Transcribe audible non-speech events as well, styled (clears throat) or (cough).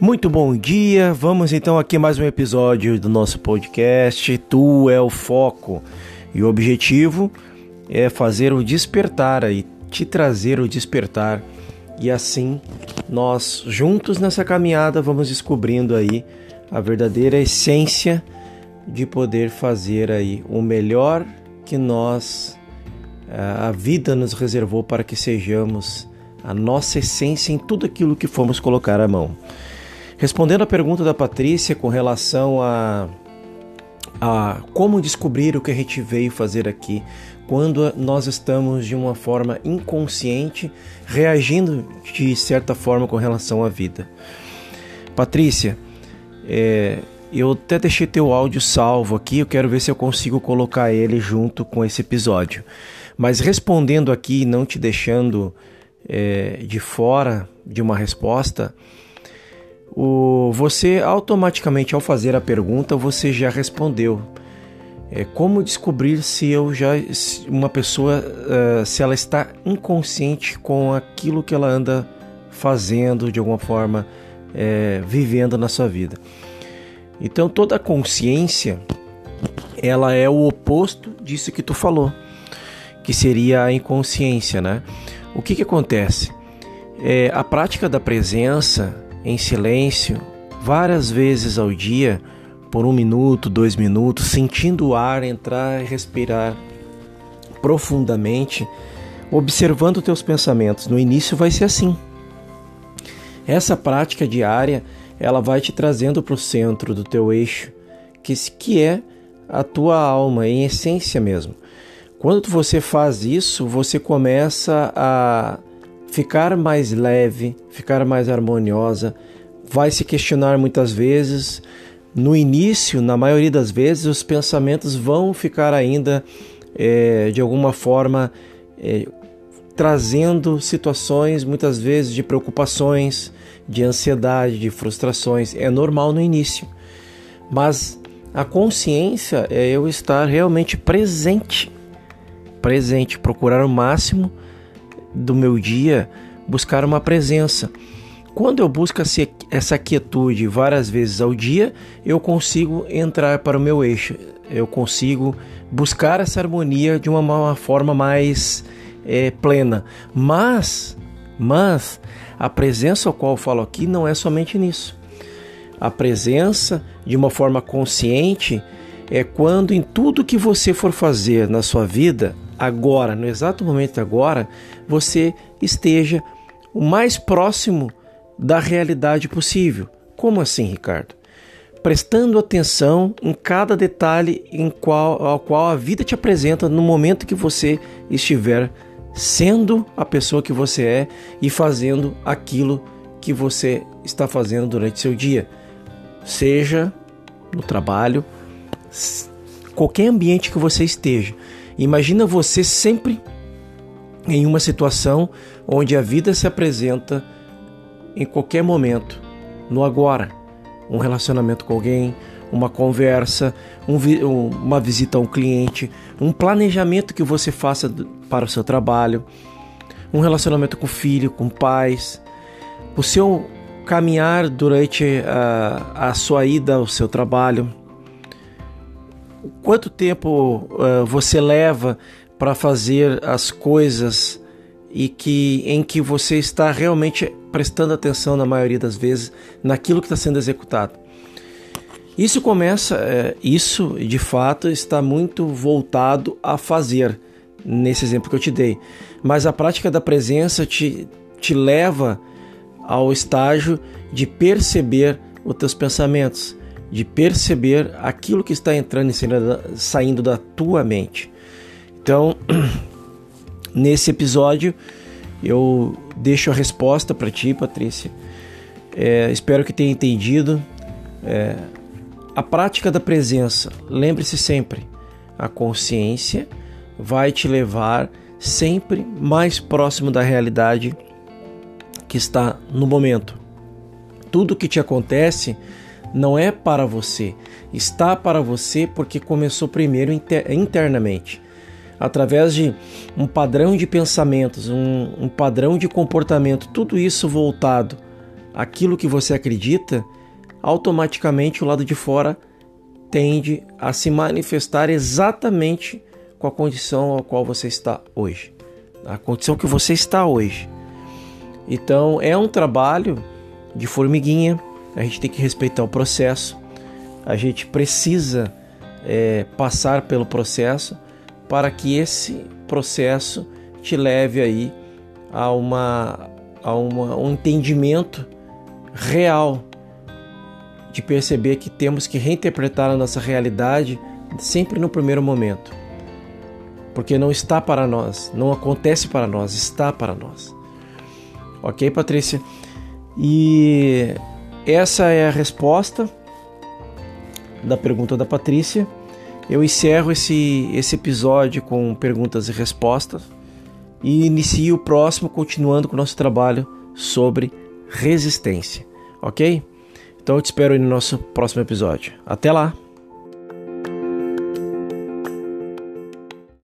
Muito bom dia, vamos então aqui mais um episódio do nosso podcast Tu é o Foco. E o objetivo é fazer o despertar aí, te trazer o despertar e assim nós juntos nessa caminhada vamos descobrindo aí a verdadeira essência de poder fazer aí o melhor que nós a vida nos reservou para que sejamos a nossa essência em tudo aquilo que fomos colocar à mão. Respondendo à pergunta da Patrícia com relação a, a como descobrir o que a gente veio fazer aqui, quando nós estamos de uma forma inconsciente reagindo de certa forma com relação à vida. Patrícia, é, eu até deixei teu áudio salvo aqui, eu quero ver se eu consigo colocar ele junto com esse episódio. Mas respondendo aqui, não te deixando é, de fora de uma resposta, o, você automaticamente ao fazer a pergunta você já respondeu. É como descobrir se eu já uma pessoa uh, se ela está inconsciente com aquilo que ela anda fazendo de alguma forma é, vivendo na sua vida. Então toda consciência ela é o oposto disso que tu falou, que seria a inconsciência, né? O que que acontece? É, a prática da presença em silêncio várias vezes ao dia, por um minuto, dois minutos, sentindo o ar entrar e respirar profundamente, observando teus pensamentos. No início vai ser assim. Essa prática diária, ela vai te trazendo para o centro do teu eixo, que, que é a tua alma, em essência mesmo. Quando você faz isso, você começa a ficar mais leve, ficar mais harmoniosa, vai se questionar muitas vezes. No início, na maioria das vezes, os pensamentos vão ficar ainda é, de alguma forma é, trazendo situações muitas vezes de preocupações, de ansiedade, de frustrações. É normal no início, mas a consciência é eu estar realmente presente, presente, procurar o máximo do meu dia buscar uma presença. Quando eu busco essa quietude várias vezes ao dia, eu consigo entrar para o meu eixo, eu consigo buscar essa harmonia de uma, forma mais é, plena. Mas, mas a presença ao qual eu falo aqui não é somente nisso. A presença de uma forma consciente é quando em tudo que você for fazer na sua vida, agora, no exato momento agora, você esteja o mais próximo da realidade possível. Como assim, Ricardo? Prestando atenção em cada detalhe em qual, ao qual a vida te apresenta no momento que você estiver sendo a pessoa que você é e fazendo aquilo que você está fazendo durante seu dia, seja no trabalho, qualquer ambiente que você esteja. Imagina você sempre em uma situação onde a vida se apresenta em qualquer momento, no agora. Um relacionamento com alguém, uma conversa, um, uma visita a um cliente, um planejamento que você faça para o seu trabalho, um relacionamento com o filho, com pais, o seu caminhar durante a, a sua ida ao seu trabalho, quanto tempo uh, você leva para fazer as coisas e que em que você está realmente prestando atenção na maioria das vezes naquilo que está sendo executado. Isso começa, é, isso de fato está muito voltado a fazer nesse exemplo que eu te dei, mas a prática da presença te, te leva ao estágio de perceber os teus pensamentos, de perceber aquilo que está entrando e saindo da tua mente. Então, (clears throat) nesse episódio, eu deixo a resposta para ti, Patrícia. É, espero que tenha entendido. É, a prática da presença, lembre-se sempre, a consciência vai te levar sempre mais próximo da realidade que está no momento. Tudo que te acontece não é para você, está para você porque começou primeiro inter internamente. Através de um padrão de pensamentos, um, um padrão de comportamento, tudo isso voltado aquilo que você acredita, automaticamente o lado de fora tende a se manifestar exatamente com a condição a qual você está hoje, a condição que você está hoje. Então é um trabalho de formiguinha, a gente tem que respeitar o processo, a gente precisa é, passar pelo processo para que esse processo te leve aí a, uma, a uma, um entendimento real de perceber que temos que reinterpretar a nossa realidade sempre no primeiro momento. Porque não está para nós, não acontece para nós, está para nós. Ok, Patrícia? E essa é a resposta da pergunta da Patrícia. Eu encerro esse, esse episódio com perguntas e respostas e inicio o próximo continuando com o nosso trabalho sobre resistência, ok? Então eu te espero no nosso próximo episódio. Até lá!